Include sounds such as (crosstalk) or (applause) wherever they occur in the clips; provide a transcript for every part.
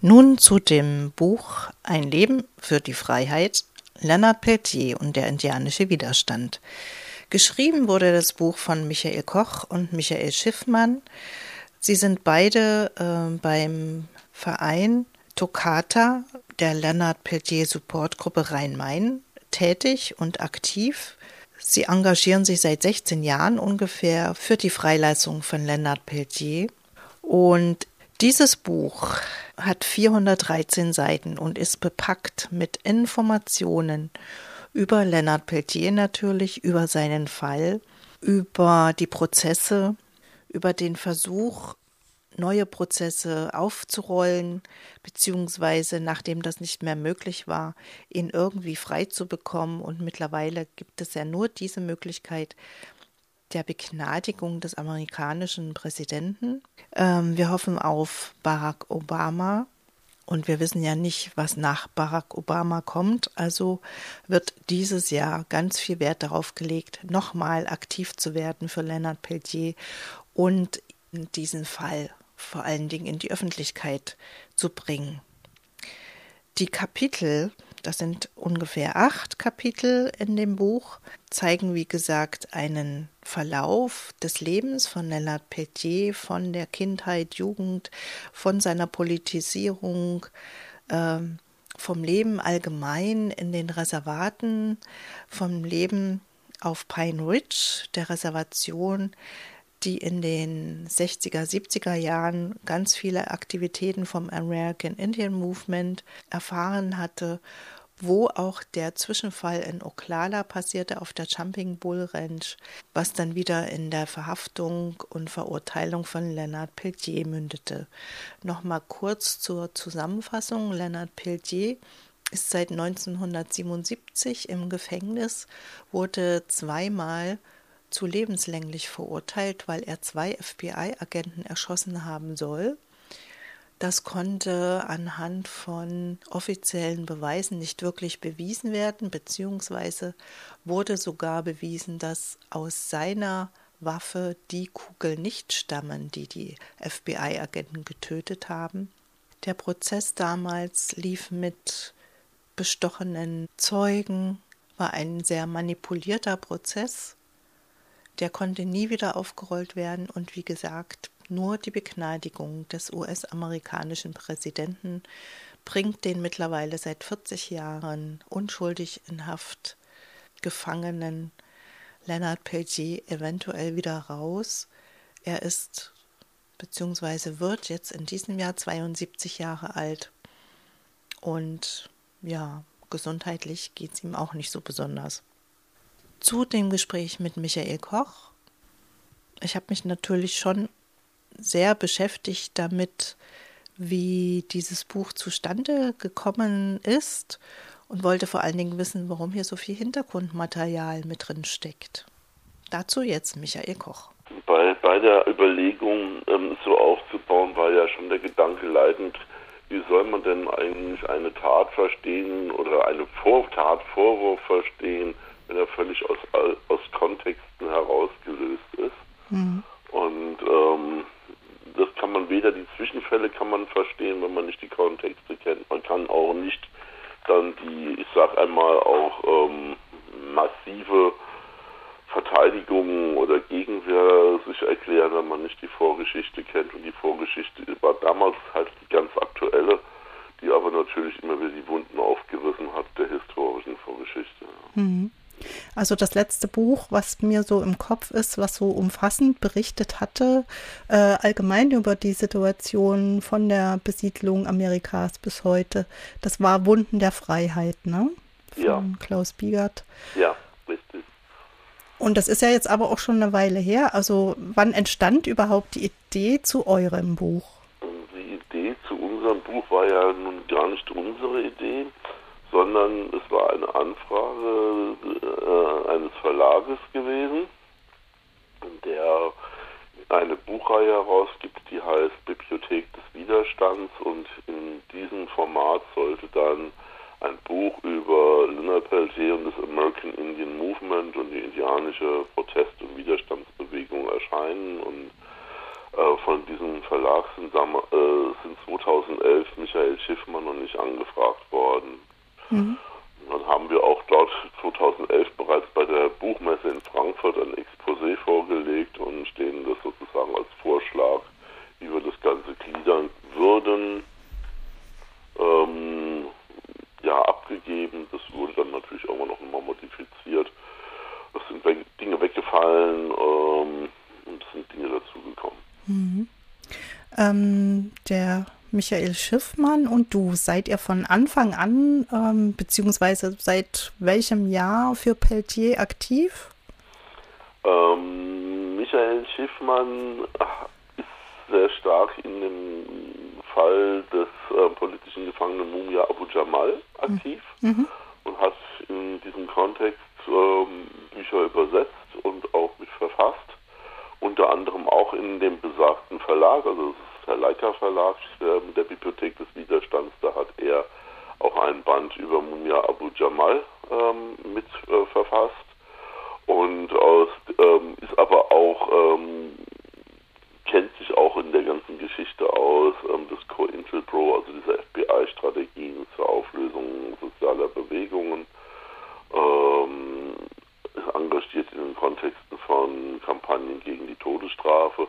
Nun zu dem Buch Ein Leben für die Freiheit, Leonard Peltier und der indianische Widerstand. Geschrieben wurde das Buch von Michael Koch und Michael Schiffmann. Sie sind beide äh, beim Verein Toccata der Leonard Peltier Supportgruppe Rhein-Main tätig und aktiv. Sie engagieren sich seit 16 Jahren ungefähr für die Freilassung von Leonard Peltier. Und dieses Buch hat 413 Seiten und ist bepackt mit Informationen über Leonard Peltier natürlich, über seinen Fall, über die Prozesse, über den Versuch, neue Prozesse aufzurollen, beziehungsweise nachdem das nicht mehr möglich war, ihn irgendwie frei zu bekommen. Und mittlerweile gibt es ja nur diese Möglichkeit der Begnadigung des amerikanischen Präsidenten. Ähm, wir hoffen auf Barack Obama. Und wir wissen ja nicht, was nach Barack Obama kommt. Also wird dieses Jahr ganz viel Wert darauf gelegt, nochmal aktiv zu werden für Leonard Peltier und diesen Fall vor allen Dingen in die Öffentlichkeit zu bringen. Die Kapitel, das sind ungefähr acht Kapitel in dem Buch, zeigen, wie gesagt, einen Verlauf des Lebens von Leonard Peltier, von der Kindheit, Jugend, von seiner Politisierung, äh, vom Leben allgemein in den Reservaten, vom Leben auf Pine Ridge, der Reservation, die in den 60er, 70er Jahren ganz viele Aktivitäten vom American Indian Movement erfahren hatte, wo auch der Zwischenfall in Oklala passierte auf der Jumping Bull Ranch, was dann wieder in der Verhaftung und Verurteilung von Leonard Peltier mündete. Nochmal kurz zur Zusammenfassung. Leonard Peltier ist seit 1977 im Gefängnis, wurde zweimal zu lebenslänglich verurteilt, weil er zwei FBI-Agenten erschossen haben soll. Das konnte anhand von offiziellen Beweisen nicht wirklich bewiesen werden, beziehungsweise wurde sogar bewiesen, dass aus seiner Waffe die Kugel nicht stammen, die die FBI-Agenten getötet haben. Der Prozess damals lief mit bestochenen Zeugen, war ein sehr manipulierter Prozess der konnte nie wieder aufgerollt werden und wie gesagt, nur die Begnadigung des US-amerikanischen Präsidenten bringt den mittlerweile seit 40 Jahren unschuldig in Haft gefangenen Leonard Peltier eventuell wieder raus. Er ist bzw. wird jetzt in diesem Jahr 72 Jahre alt und ja, gesundheitlich geht es ihm auch nicht so besonders zu dem Gespräch mit Michael Koch. Ich habe mich natürlich schon sehr beschäftigt damit, wie dieses Buch zustande gekommen ist und wollte vor allen Dingen wissen, warum hier so viel Hintergrundmaterial mit drin steckt. Dazu jetzt Michael Koch. Bei, bei der Überlegung, ähm, so aufzubauen, war ja schon der Gedanke leitend, wie soll man denn eigentlich eine Tat verstehen oder eine Vor Tatvorwurf verstehen, wenn er völlig aus, aus Kontexten herausgelöst ist. Mhm. Und ähm, das kann weder die Zwischenfälle kann man verstehen, wenn man nicht die Kontexte kennt. Man kann auch nicht dann die, ich sag einmal auch ähm, massive Verteidigung oder Gegenwehr sich erklären, wenn man nicht die Vorgeschichte kennt. Und die Vorgeschichte war damals halt die ganz aktuelle, die aber natürlich immer wieder die Wunden aufgerissen hat der historischen Vorgeschichte. Mhm. Also das letzte Buch, was mir so im Kopf ist, was so umfassend berichtet hatte, äh, allgemein über die Situation von der Besiedlung Amerikas bis heute, das war Wunden der Freiheit, ne? Von ja. Klaus Biegert. Ja, richtig. Und das ist ja jetzt aber auch schon eine Weile her. Also wann entstand überhaupt die Idee zu eurem Buch? Die Idee zu unserem Buch war ja nun gar nicht unsere Idee sondern es war eine Anfrage Verlages gewesen, der eine Buchreihe herausgibt, die heißt Bibliothek des Widerstands und in diesem Format sollte dann ein Buch über Leonard Peltier und das American Indian Movement und die indianische Protest- und Widerstandsbewegung erscheinen und Äh, von diesem Verlag sind, äh, sind 2011 Michael Schiffmann und ich angefragt worden. Mhm. Dann haben wir auch dort 2011 bereits bei der Buchmesse in Frankfurt ein Exposé vorgelegt und stehen das sozusagen als Vorschlag, wie wir das Ganze gliedern würden, ähm, ja, abgegeben. Das wurde dann natürlich auch noch mal modifiziert. Es sind Dinge weggefallen ähm, und es sind Dinge dazugekommen. Mhm. Ähm, der Michael Schiffmann und du, seid ihr von Anfang an, ähm, beziehungsweise seit welchem Jahr für Peltier aktiv? Ähm, Michael Schiffmann ist sehr stark in dem Fall des äh, politischen Gefangenen Mumia Abu Jamal aktiv mhm. und hat in diesem Kontext ähm, Bücher übersetzt und auch mit verfasst. Unter anderem auch in dem besagten Verlag, also der Leica Verlag äh, der Bibliothek des Widerstands, da hat er auch einen Band über Mumia Abu Jamal ähm, mit äh, verfasst und aus, ähm, ist aber auch ähm, kennt sich auch in der ganzen Geschichte aus ähm, des Co-Intel-Pro, also dieser FBI-Strategien zur Auflösung sozialer Bewegungen. Ähm, ist engagiert in den Kontexten von Kampagnen gegen die Todesstrafe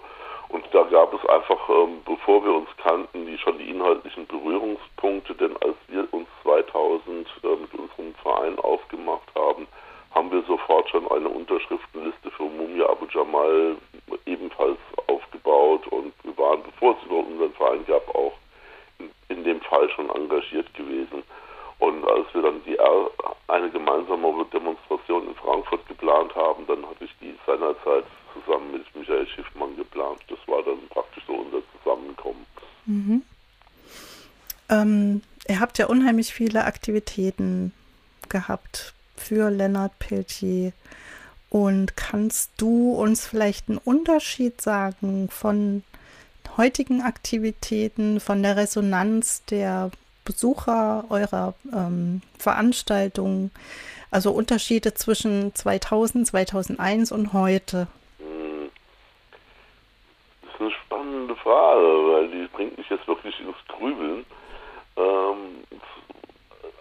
und da gab es einfach, ähm, bevor wir uns kannten, die schon die inhaltlichen Berührungspunkte, denn als wir uns 2000 äh, mit unserem Verein aufgemacht haben, haben wir sofort schon eine Unterschriftenliste für Mumia Abu Jamal ebenfalls aufgebaut und wir waren, bevor es überhaupt unseren Verein gab, auch in, in dem Fall schon engagiert gewesen. Und als wir dann die eine gemeinsame Demonstration in Frankfurt geplant haben, dann hatte ich die seinerzeit zusammen mit Michael Schiffmann geplant. Das war dann praktisch so unser Zusammenkommen. Mhm. Ähm, ihr habt ja unheimlich viele Aktivitäten gehabt für Lennart Peltier. Und kannst du uns vielleicht einen Unterschied sagen von heutigen Aktivitäten, von der Resonanz der Besucher eurer ähm, Veranstaltungen? Also Unterschiede zwischen 2000, 2001 und heute? eine spannende Frage, weil die bringt mich jetzt wirklich ins Grübeln. Ähm,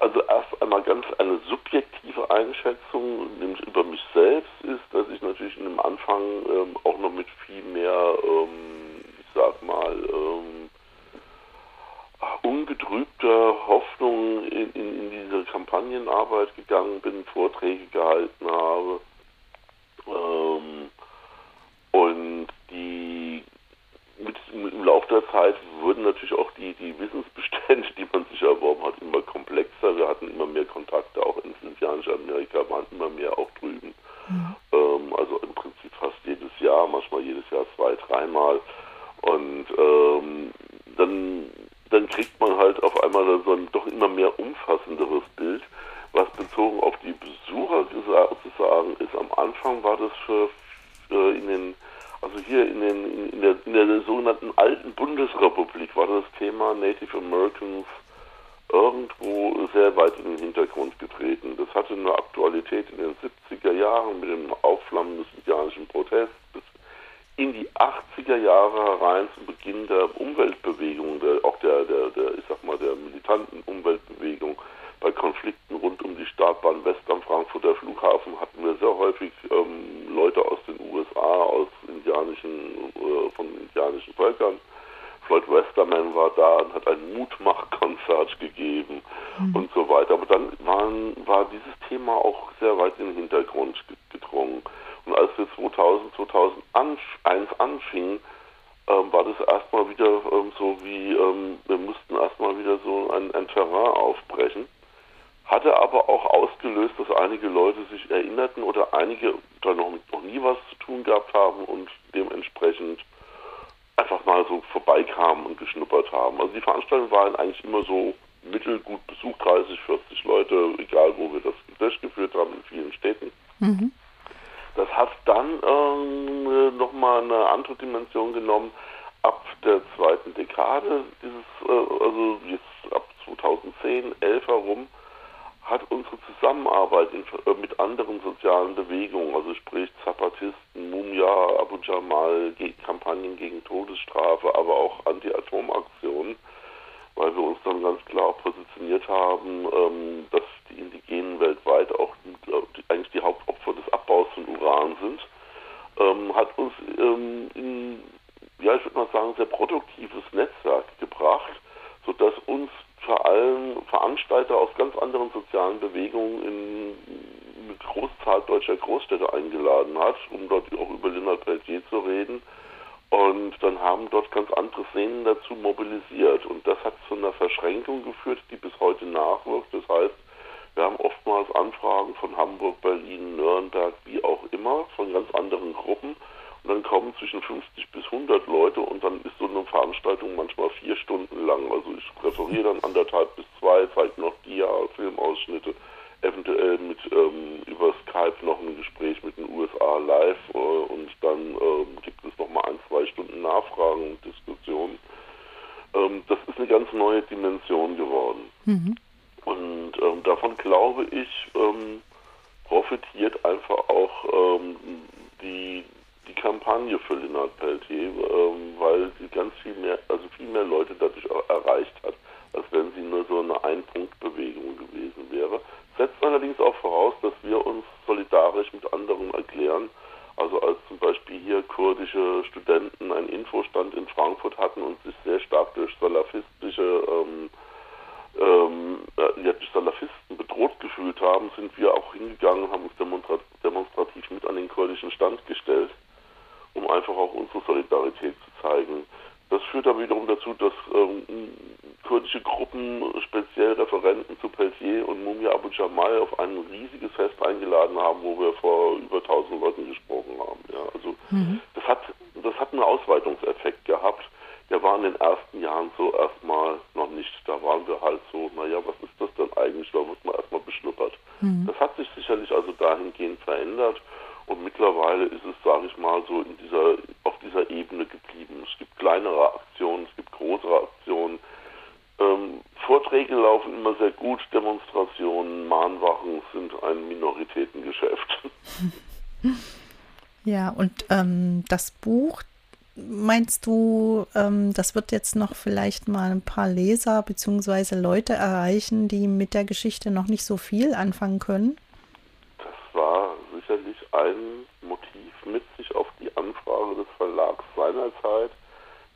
also erst einmal ganz eine subjektive Einschätzung, nämlich über mich selbst, ist, dass ich natürlich in dem Anfang ähm, auch noch mit viel mehr, ähm, ich sag mal, ähm, ungetrübter Hoffnung in, in, in, diese Kampagnenarbeit gegangen bin, Vorträge gehalten habe. Ähm, und die mit, im Laufe der Zeit wurden natürlich auch die, die Wissensbestände, (laughs) die man sich erworben hat, immer komplexer. Wir hatten immer mehr Kontakte, auch ins indianische Amerika waren immer mehr auch drüben. Mhm. Ähm, also im Prinzip fast jedes Jahr, manchmal jedes Jahr zwei, dreimal. Und ähm, dann, dann kriegt man halt auf einmal so ein doch immer mehr umfassenderes Bild, was bezogen auf die Besucher zu sagen ist. Am Anfang war das für, für in den also hier in, den, in, der, in der sogenannten alten Bundesrepublik war das Thema Native Americans irgendwo sehr weit in den Hintergrund getreten. Das hatte eine Aktualität in den 70er Jahren mit dem Aufflammen des indianischen Protests bis in die 80er Jahre herein zum Beginn der Umweltbewegung, der, auch der, der, der, ich sag mal, der militanten Umweltbewegung bei Konflikten rund um die Startbahn West am Frankfurter Flughafen hatten wir sehr häufig ähm, Leute aus den USA, aus indianischen, äh, von indianischen Völkern. Floyd Westerman war da und hat ein Mutmachkonzert gegeben mhm. und so weiter. Aber dann waren, war dieses Thema auch sehr weit in den Hintergrund gedrungen. Und als wir 2000, 2001 anfingen, ähm, war das erstmal wieder ähm, so wie, ähm, wir mussten erstmal wieder so ein, ein Terrain aufbrechen hatte aber auch ausgelöst, dass einige Leute sich erinnerten oder einige da noch, noch nie was zu tun gehabt haben und dementsprechend einfach mal so vorbeikamen und geschnuppert haben. Also die Veranstaltungen waren eigentlich immer so mittelgut besucht, 30, 40 Leute, egal wo wir das durchgeführt haben, in vielen Städten. Mhm. Das hat dann ähm, nochmal eine andere Dimension genommen ab der zweiten Dekade, dieses, äh, also jetzt ab 2010, 11 herum, hat unsere Zusammenarbeit in, äh, mit anderen sozialen Bewegungen, also sprich Zapatisten, Mumia, Abu Jamal, Kampagnen gegen Todesstrafe, aber auch Anti-Atom-Aktionen, weil wir uns dann ganz klar positioniert haben, ähm, dass die Indigenen weltweit auch die, eigentlich die Hauptopfer des Abbaus von Uran sind, ähm, hat uns ähm, in, ja, ich würde mal sagen, sehr produktives Netzwerk gebracht, sodass uns vor allem Veranstalter aus ganz anderen sozialen Bewegungen in eine Großzahl deutscher Großstädte eingeladen hat, um dort auch über Leonard Peltier zu reden. Und dann haben dort ganz andere Szenen dazu mobilisiert. Und das hat zu einer Verschränkung geführt, die bis heute nachwirkt. Das heißt, wir haben oftmals Anfragen von Hamburg, Berlin, Nürnberg, wie auch immer, von ganz anderen Gruppen. Und dann kommen zwischen 50 bis 100 Leute und dann ist so eine Veranstaltung manchmal vier Stunden lang. Also ich referiere dann anderthalb bis zwei, zeige noch Dia, Filmausschnitte, eventuell mit ähm, über Skype noch ein Gespräch mit den USA live äh, und dann ähm, gibt es noch mal ein, zwei Stunden Nachfragen und Diskussionen. Ähm, das ist eine ganz neue Dimension geworden. Mhm. Und davon glaube ich, ähm, profitiert einfach auch ähm, die die Kampagne für Lennart Peltier, ähm, weil sie ganz viel mehr, also viel mehr Leute dadurch erreicht hat, als wenn sie nur so eine Ein-Punkt-Bewegung gewesen wäre. Setzt allerdings auch voraus, dass wir uns solidarisch mit anderen erklären. Also als zum Beispiel hier kurdische Studenten einen Infostand in Frankfurt hatten und sich sehr stark durch salafistische ähm, ähm, ja, durch Salafisten bedroht gefühlt haben, sind wir auch hingegangen und haben uns demonstrativ mit an den kurdischen Stand gestellt um einfach auch unsere Solidarität zu zeigen. Das führt dann wiederum dazu, dass ähm, kurdische Gruppen speziell Referenten zu Peltier und Mumia Abu Jamal auf ein riesiges Fest eingeladen haben, wo wir vor über 1000 Leuten gesprochen haben. Ja, also mhm. das hat das hat einen Ausweitungseffekt gehabt. In den ersten Jahren so erstmal noch nicht. Da waren wir halt so, naja, was ist das denn eigentlich? Da wird man erstmal beschnuppert. Mhm. Das hat sich sicherlich also dahingehend verändert. Und mittlerweile ist es, sage ich mal, so in dieser, auf dieser Ebene geblieben. Es gibt kleinere Aktionen, es gibt größere Aktionen. Ähm, Vorträge laufen immer sehr gut, Demonstrationen, Mahnwachen sind ein Minoritätengeschäft. (laughs) Ja, und ähm, das Buch, meinst du, ähm, das wird jetzt noch vielleicht mal ein paar Leser bzw. Leute erreichen, die mit der Geschichte noch nicht so viel anfangen können? Das war sicherlich ein Motiv mit sich auf die Anfrage des Verlags seinerzeit.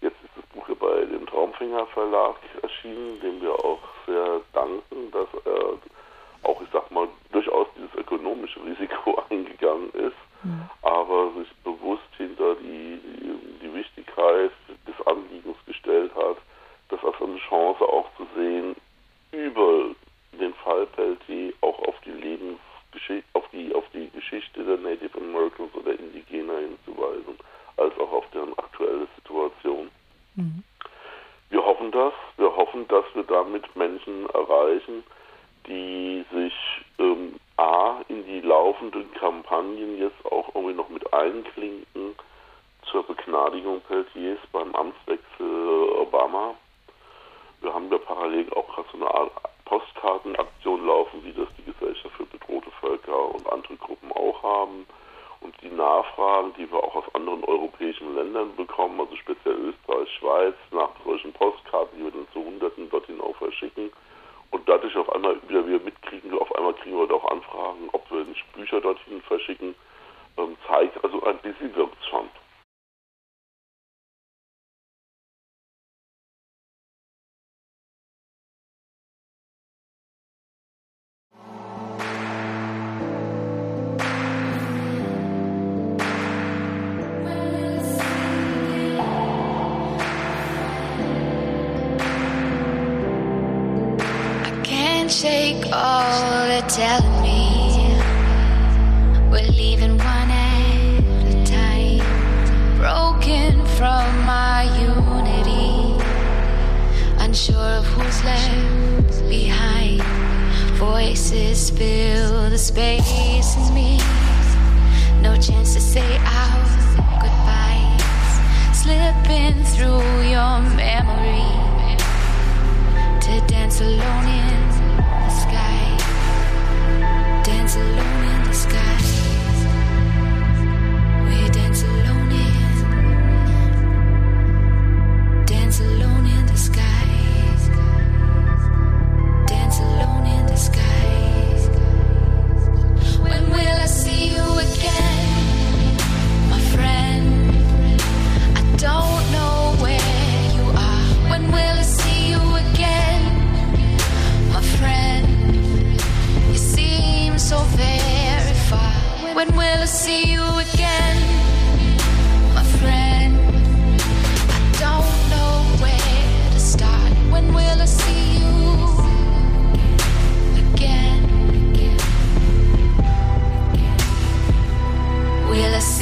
Jetzt ist das Buch hier bei dem Traumfinger Verlag erschienen, dem wir auch sehr danken, dass er auch, ich sag mal, durchaus dieses ökonomische Risiko (laughs) eingegangen ist, mhm. aber sich bewusst hinter die, die, die Wichtigkeit des Anliegens gestellt hat, das als eine Chance auch zu sehen, über den Fall Peltier auch auf die Lebens auf die, auf die Geschichte der Native Americans oder Indigener hinzuweisen, als auch auf deren aktuelle Situation. Mhm. Wir hoffen das. Wir hoffen, dass wir damit Menschen erreichen, die sich ähm, A in die laufenden Kampagnen jetzt auch irgendwie noch mit einklinken zur Begnadigung Peltiers beim Amtswechsel Obama. Wir haben da parallel auch gerade so eine Art Postkartenaktion laufen, wie das die Gesellschaft für bedrohte Völker und andere Gruppen auch haben. Und die Nachfragen, die wir auch aus anderen europäischen Ländern bekommen, also speziell Österreich, Schweiz, nach solchen Postkarten, die wir dann zu Hunderten dorthin auch verschicken. Und dadurch auf einmal wieder wir mitkriegen, auf einmal kriegen wir auch Anfragen, ob wir nicht Bücher dorthin verschicken, ähm, zeigt, also ein bisschen wirkt.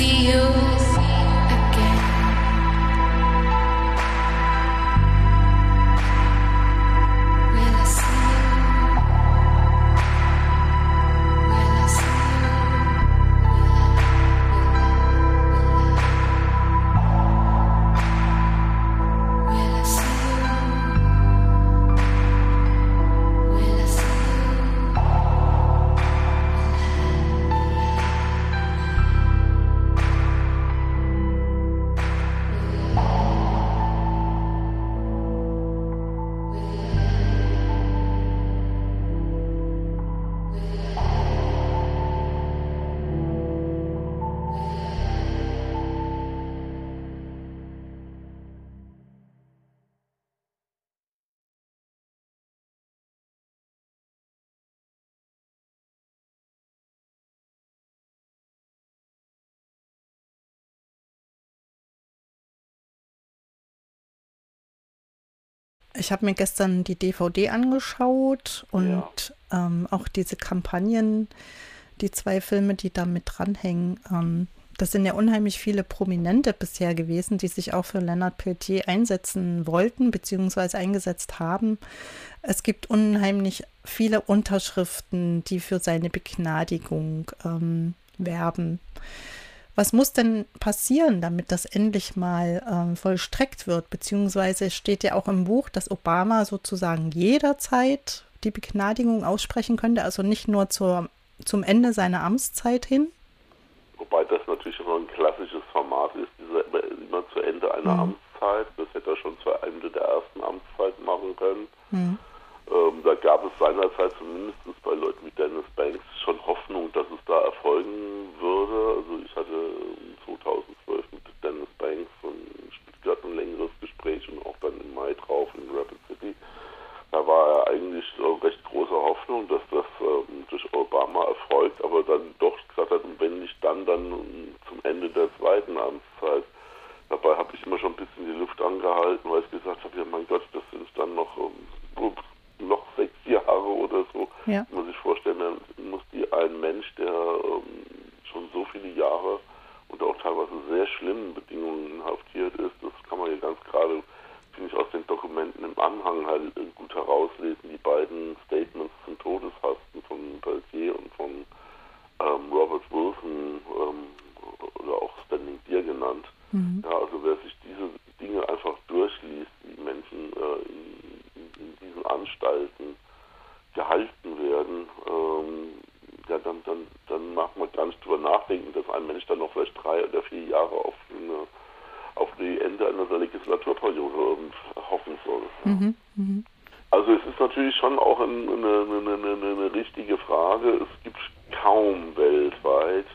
see you. Ich habe mir gestern die DVD angeschaut und ja. ähm, auch diese Kampagnen, die zwei Filme, die da mit dranhängen. Ähm, das sind ja unheimlich viele Prominente bisher gewesen, die sich auch für Leonard Peltier einsetzen wollten bzw. eingesetzt haben. Es gibt unheimlich viele Unterschriften, die für seine Begnadigung ähm, werben. Was muss denn passieren, damit das endlich mal ähm, vollstreckt wird? Beziehungsweise steht ja auch im Buch, dass Obama sozusagen jederzeit die Begnadigung aussprechen könnte, also nicht nur zur, zum Ende seiner Amtszeit hin? Wobei das natürlich immer ein klassisches Format ist, dieser, immer zu Ende einer mhm. Amtszeit. Das hätte er schon zu Ende der ersten Amtszeit machen können. Mhm. Ähm, da gab es seinerzeit zumindest bei Leuten wie Dennis Banks schon Hoffnung, dass es da erfolgen würde. Also ich hatte 2012 mit Dennis Banks von Stuttgart ein längeres Gespräch und auch dann im Mai drauf in Rapid City. Da war eigentlich recht große Hoffnung, dass das ähm, durch Obama erfolgt, aber dann doch gesagt hat, wenn nicht dann, dann zum Ende der zweiten Amtszeit. Dabei habe ich immer schon ein bisschen die Luft angehalten, weil ich gesagt habe, ja mein Gott, das sind dann noch ähm, noch sechs Jahre oder so. Ja. Muss ich vorstellen, dann muss die ein Mensch, der ähm, schon so viele Jahre unter auch teilweise sehr schlimmen Bedingungen inhaftiert ist, das kann man hier ganz gerade, finde ich, aus den Dokumenten im Anhang halt gut herauslesen. Die beiden Statements zum Todeshasten von Peltier und von ähm, Robert Wilson ähm, oder auch Standing Deer genannt. Mhm. Ja, also wer sich diese Dinge einfach durchliest, wie Menschen äh, in in diesen Anstalten gehalten werden, ähm, ja, dann, dann, dann macht man gar nicht drüber nachdenken, dass ein Mensch dann noch vielleicht drei oder vier Jahre auf, eine, auf die Ende einer Legislaturperiode ähm, hoffen soll. Mhm, mh. Also es ist natürlich schon auch eine, eine, eine, eine richtige Frage. Es gibt kaum weltweit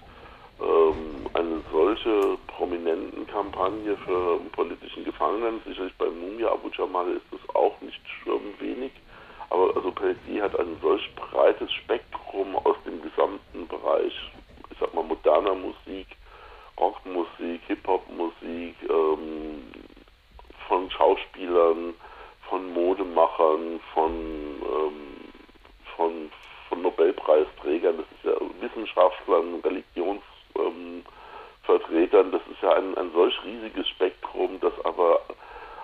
ähm, eine solche prominenten Kampagne für politischen Gefangenen. Sicherlich bei Mumia Abu Jamal ist es auch nicht wenig. Aber also Peltier hat ein solch breites Spektrum aus dem gesamten Bereich, ich sag mal moderner Musik, Rockmusik, Hip-Hop-Musik, ähm, von Schauspielern, von Modemachern, von, ähm, von, von Nobelpreisträgern, das ist ja Wissenschaftlern, Religions Vertretern. Das ist ja ein, ein solch riesiges Spektrum, das aber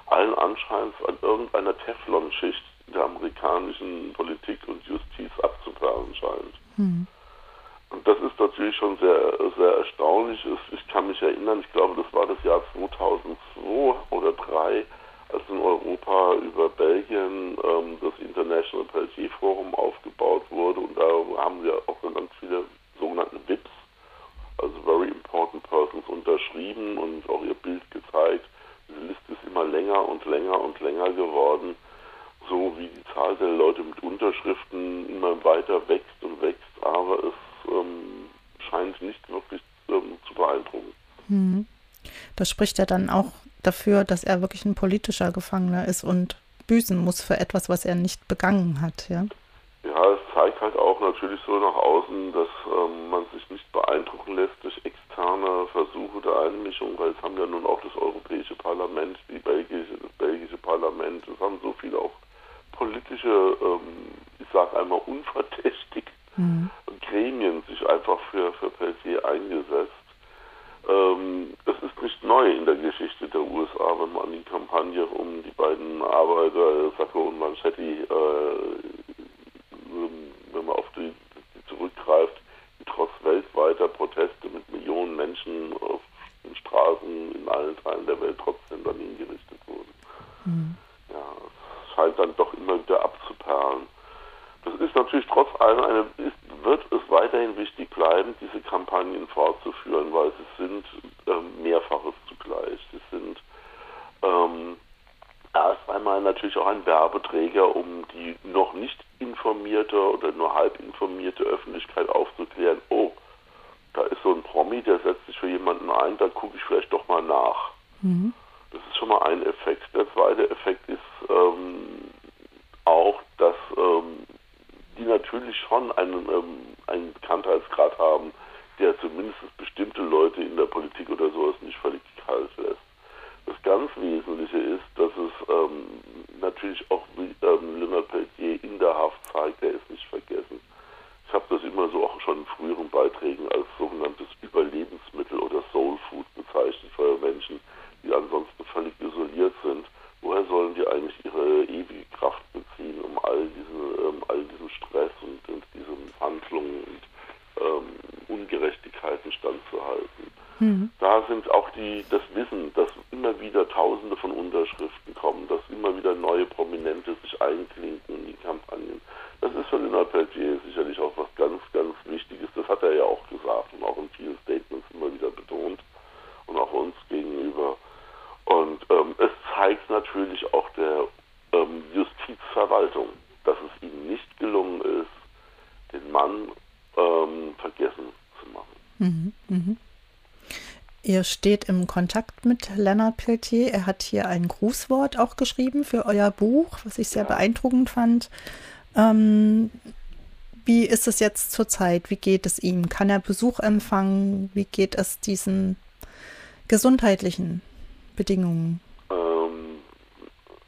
allen Anscheins an irgendeiner Teflonschicht der amerikanischen Politik und Justiz abzuperlen scheint. Mhm. Und das ist natürlich schon sehr, sehr erstaunlich. Ich kann mich erinnern, ich glaube, das war das Jahr 2002 oder 2003, als in Europa über Belgien ähm, das International Peltier Forum aufgebaut wurde. Und da haben wir auch ganz viele sogenannte VIPs also Very Important Persons, unterschrieben und auch ihr Bild gezeigt. Diese Liste ist immer länger und länger und länger geworden, so wie die Zahl der Leute mit Unterschriften immer weiter wächst und wächst, aber es ähm, scheint nicht wirklich ähm, zu beeindrucken. Hm. Das spricht ja dann auch dafür, dass er wirklich ein politischer Gefangener ist und büßen muss für etwas, was er nicht begangen hat, ja? Ja, es zeigt halt auch natürlich so nach außen, dass ähm, man sich nicht beeindrucken lässt durch externe Versuche der Einmischung, weil es haben ja nun auch das Europäische Parlament, die belgische, das belgische Parlament, es haben so viele auch politische, ähm, ich sage einmal unverdächtig, mhm. Gremien sich einfach für, für Peltier eingesetzt. Ähm, das ist nicht neu in der Geschichte der USA, wenn man die Kampagne um die beiden Arbeiter, Sacco und Manchetti, äh, wenn man auf die, die zurückgreift, die trotz weltweiter Proteste mit Millionen Menschen auf den Straßen in allen Teilen der Welt trotzdem dann hingerichtet wurden. Mhm. Ja, es scheint dann doch immer wieder abzuperlen. Das ist natürlich trotz allem eine, ist, wird es weiterhin wichtig bleiben, diese Kampagnen fortzuführen, weil sie sind ähm, mehrfaches zugleich. Sie sind ähm, erst einmal natürlich auch ein Werbeträger, um die noch nicht informierte oder nur halb informierte Öffentlichkeit aufzuklären, oh, da ist so ein Promi, der setzt sich für jemanden ein, da gucke ich vielleicht doch mal nach. Mhm. Das ist schon mal ein Effekt. Der zweite Effekt ist ähm, auch, dass ähm, die natürlich schon einen, ähm, einen Bekanntheitsgrad haben, der zumindest bestimmte Leute in der Politik oder sowas nicht völlig kalt lässt. Das ganz Wesentliche ist, dass es ähm, natürlich gezeigt, der ist nicht vergessen. Ich habe das immer so auch schon in früheren Beiträgen als sogenanntes Überlebensmittel oder Soul Food bezeichnet für Menschen, die ansonsten völlig isoliert sind. Woher sollen die eigentlich ihre ewige Kraft beziehen, um all diesen, ähm, all diesen Stress und, und diese Misshandlungen und ähm, Ungerechtigkeiten standzuhalten? Mhm. Da sind auch die, das Wissen, dass immer wieder Tausende von Unterschriften kommen, dass immer wieder neue Prominente sich einklinken in die Kampagnen. Das ist für Leonard Peltier sicherlich auch was ganz, ganz Wichtiges. Das hat er ja auch gesagt und auch in vielen Statements immer wieder betont und auch uns gegenüber. Und ähm, es zeigt natürlich auch der ähm, Justizverwaltung, dass es ihm nicht gelungen ist, den Mann ähm, vergessen zu machen. Mhm, mh. Ihr steht im Kontakt mit Leonard Peltier. Er hat hier ein Grußwort auch geschrieben für euer Buch, was ich sehr beeindruckend fand. Ähm, wie ist es jetzt zurzeit? Wie geht es ihm? Kann er Besuch empfangen? Wie geht es diesen gesundheitlichen Bedingungen? Ähm,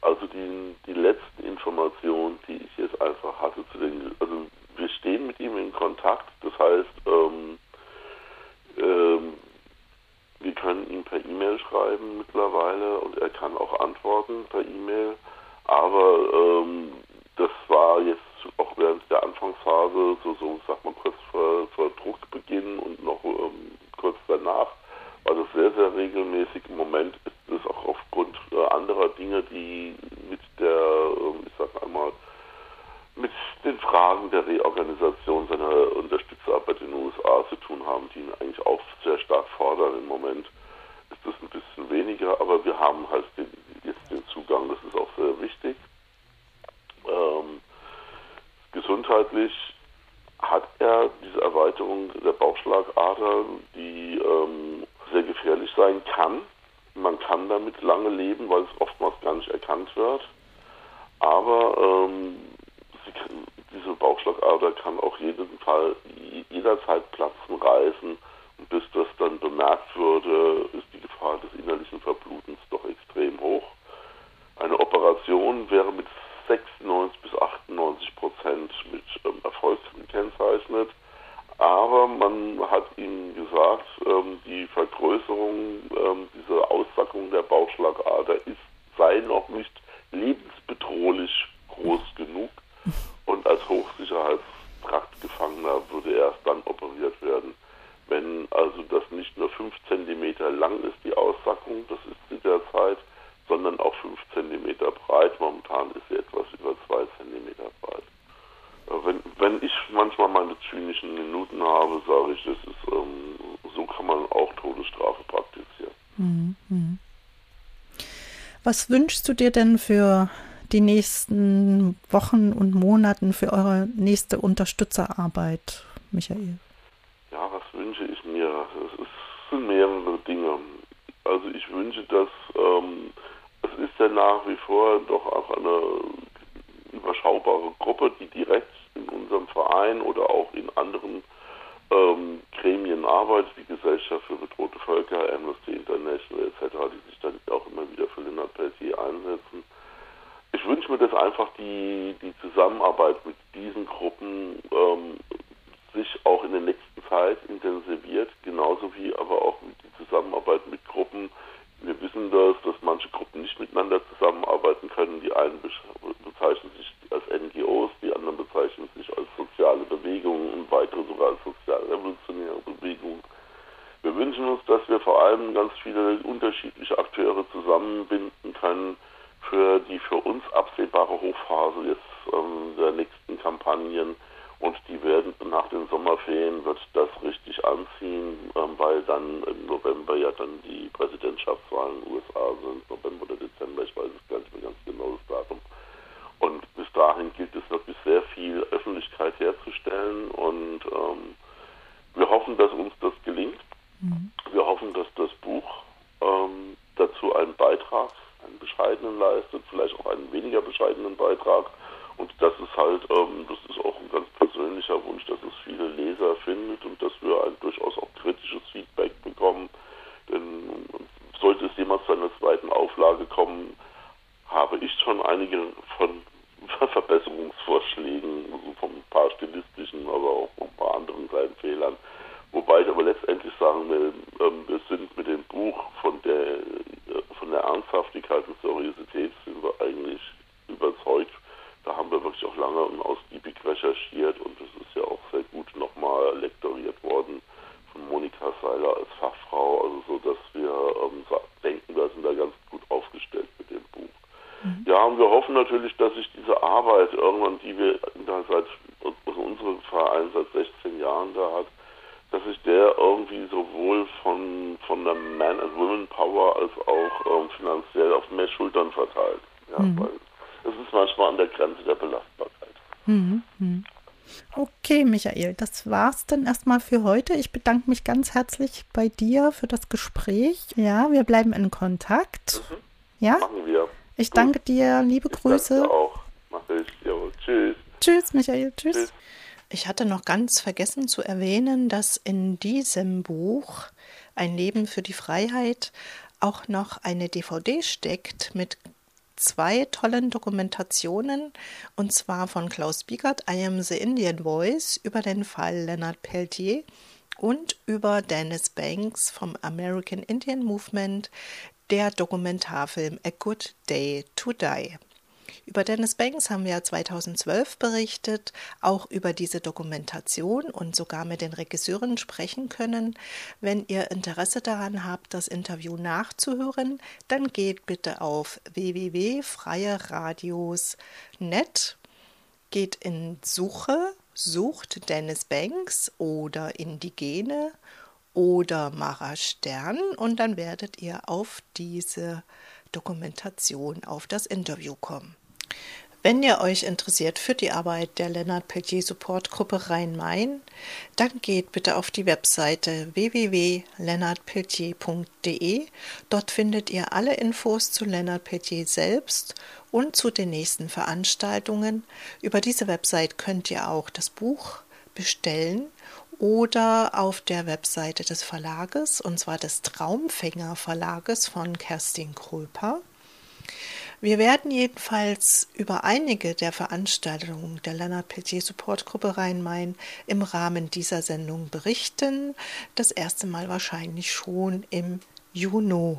also die, die letzten Informationen, die ich jetzt einfach hatte zu den, also wir stehen mit ihm in Kontakt. Das heißt, ähm, wir können ihm per E-Mail schreiben mittlerweile und er kann auch antworten per E-Mail. Aber ähm, das war jetzt auch während der Anfangsphase, so, so sagt man kurz vor, vor Druckbeginn und noch ähm, kurz danach, war das sehr, sehr regelmäßig. Im Moment ist es auch aufgrund äh, anderer Dinge, die mit der, äh, ich sag einmal, mit den Fragen der Reorganisation seiner Unterstützerarbeit in den USA zu tun haben, die ihn eigentlich auch sehr stark fordern. Im Moment ist das ein bisschen weniger, aber wir haben halt den, jetzt den Zugang, das ist auch sehr wichtig. Ähm, gesundheitlich hat er diese Erweiterung der Bauchschlagader, die ähm, sehr gefährlich sein kann. Man kann damit lange leben, weil es oftmals gar nicht erkannt wird. Aber ähm, kann, diese Bauchschlagader kann auch jeden Fall jederzeit platzen, reißen. Und bis das dann bemerkt würde, ist Gefahr des innerlichen Verblutens doch extrem hoch. Eine Operation wäre mit 96 bis 98 Prozent mit ähm, Erfolg gekennzeichnet. Aber man hat ihnen gesagt, ähm, die Vergrößerung, ähm, diese Aussackung der Bauchschlagader ist, sei noch nicht lebensbedrohlich groß genug. Und als Hochsicherheitstraktgefangener würde erst dann operiert werden, wenn also das nicht nur 5 cm lang ist, die Aussackung, das ist sie derzeit, sondern auch 5 cm breit. Momentan ist sie etwas über 2 cm breit. Äh, wenn, wenn ich manchmal meine zynischen Habe, sage ich, das ist, ähm, so kann man auch Todesstrafe praktizieren. Mhm. Was wünschst du dir denn für die nächsten Wochen und Monaten für eure nächste Unterstützerarbeit, Michael? Ja, was wünsche ich mir? Es sind mehrere Dinge. Also ich wünsche, dass ähm, es ist ja nach wie vor doch auch eine überschaubare Gruppe, die direkt in unserem Verein oder auch in anderen ähm, Gremien arbeitet, die Gesellschaft für bedrohte Völker, Amnesty International etc., die sich dann auch immer wieder für Leonard Peltier einsetzen. Ich wünsche mir, dass einfach die, die Zusammenarbeit mit diesen Gruppen ähm, sich auch in der nächsten Zeit intensiviert, genauso wie aber auch die Zusammenarbeit mit Gruppen. Wir wissen das, dass manche Gruppen nicht miteinander zusammenarbeiten können. Die einen bezeichnen sich als NGOs, die anderen bezeichnen sich als soziale Bewegungen und weitere sogar als sozial-revolutionäre Bewegungen. Wir wünschen uns, dass wir vor allem ganz viele unterschiedliche Akteure zusammenbinden können, für die für uns absehbare Hochphase. Jetzt ähm, der nächsten Kampagnen und die werden nach den Sommerferien wird das richtig anziehen, ähm, weil dann im November ja dann die Präsidentschaftswahlen in den USA sind, November oder Dezember, ich weiß es gar nicht mehr ganz genau das Datum. Und bis dahin gilt es wirklich sehr viel Öffentlichkeit herzustellen und ähm, wir hoffen, dass uns das gelingt. Mhm. Wir hoffen, dass das Buch ähm, dazu einen Beitrag einen bescheidenen leistet, vielleicht auch einen weniger bescheidenen Beitrag. Und das ist halt, ähm, das ist auch ein ganz persönlicher Wunsch, dass es viele Leser findet und dass wir ein durchaus auch kritisches Feedback bekommen. Denn sollte es jemals zu einer zweiten Auflage kommen, habe ich schon einige von (laughs) Verbesserungsvorschlägen, von ein paar stilistischen, aber auch von ein paar anderen kleinen Fehlern. Wobei ich aber letztendlich sagen will, ähm, wir sind mit dem Buch von der, äh, von der Ernsthaftigkeit und Seriosität sind wir eigentlich überzeugt. Da haben wir wirklich auch lange und ausgiebig recherchiert und es ist ja auch sehr gut nochmal lektoriert worden von Monika Seiler als Fachfrau, also so, dass wir ähm, denken, wir sind da ganz gut aufgestellt mit dem Buch. Mhm. Ja, und wir hoffen natürlich, dass sich diese Arbeit irgendwann, die wir da seit, also unsere Verein seit 16 Jahren da hat, dass sich der irgendwie sowohl von, von der Man- and Women Power als auch ähm, finanziell auf mehr Schultern verteilt. Ja, mhm. weil es ist manchmal an der Grenze der Belastbarkeit. Mhm. Mhm. Okay, Michael, das war's dann erstmal für heute. Ich bedanke mich ganz herzlich bei dir für das Gespräch. Ja, wir bleiben in Kontakt. Mhm. Ja? Machen wir. Ich Gut. danke dir, liebe ich Grüße. Danke auch. Mach ich. Jawohl. Tschüss. Tschüss, Michael. Tschüss. Tschüss. Ich hatte noch ganz vergessen zu erwähnen, dass in diesem Buch Ein Leben für die Freiheit auch noch eine DVD steckt mit zwei tollen Dokumentationen, und zwar von Klaus Biegert, I Am the Indian Voice, über den Fall Leonard Peltier und über Dennis Banks vom American Indian Movement, der Dokumentarfilm A Good Day to Die. Über Dennis Banks haben wir 2012 berichtet, auch über diese Dokumentation und sogar mit den Regisseuren sprechen können. Wenn ihr Interesse daran habt, das Interview nachzuhören, dann geht bitte auf www.freieradios.net, geht in Suche, sucht Dennis Banks oder Indigene oder Mara Stern und dann werdet ihr auf diese Dokumentation, auf das Interview kommen. Wenn ihr euch interessiert für die Arbeit der Lennart Peltier Support Gruppe Rhein-Main, dann geht bitte auf die Webseite www.lennartpeltier.de. Dort findet ihr alle Infos zu Lennart Peltier selbst und zu den nächsten Veranstaltungen. Über diese Website könnt ihr auch das Buch bestellen oder auf der Webseite des Verlages, und zwar des Traumfänger Verlages von Kerstin Kröper. Wir werden jedenfalls über einige der Veranstaltungen der Leonard Peltier Supportgruppe Rhein-Main im Rahmen dieser Sendung berichten. Das erste Mal wahrscheinlich schon im Juni.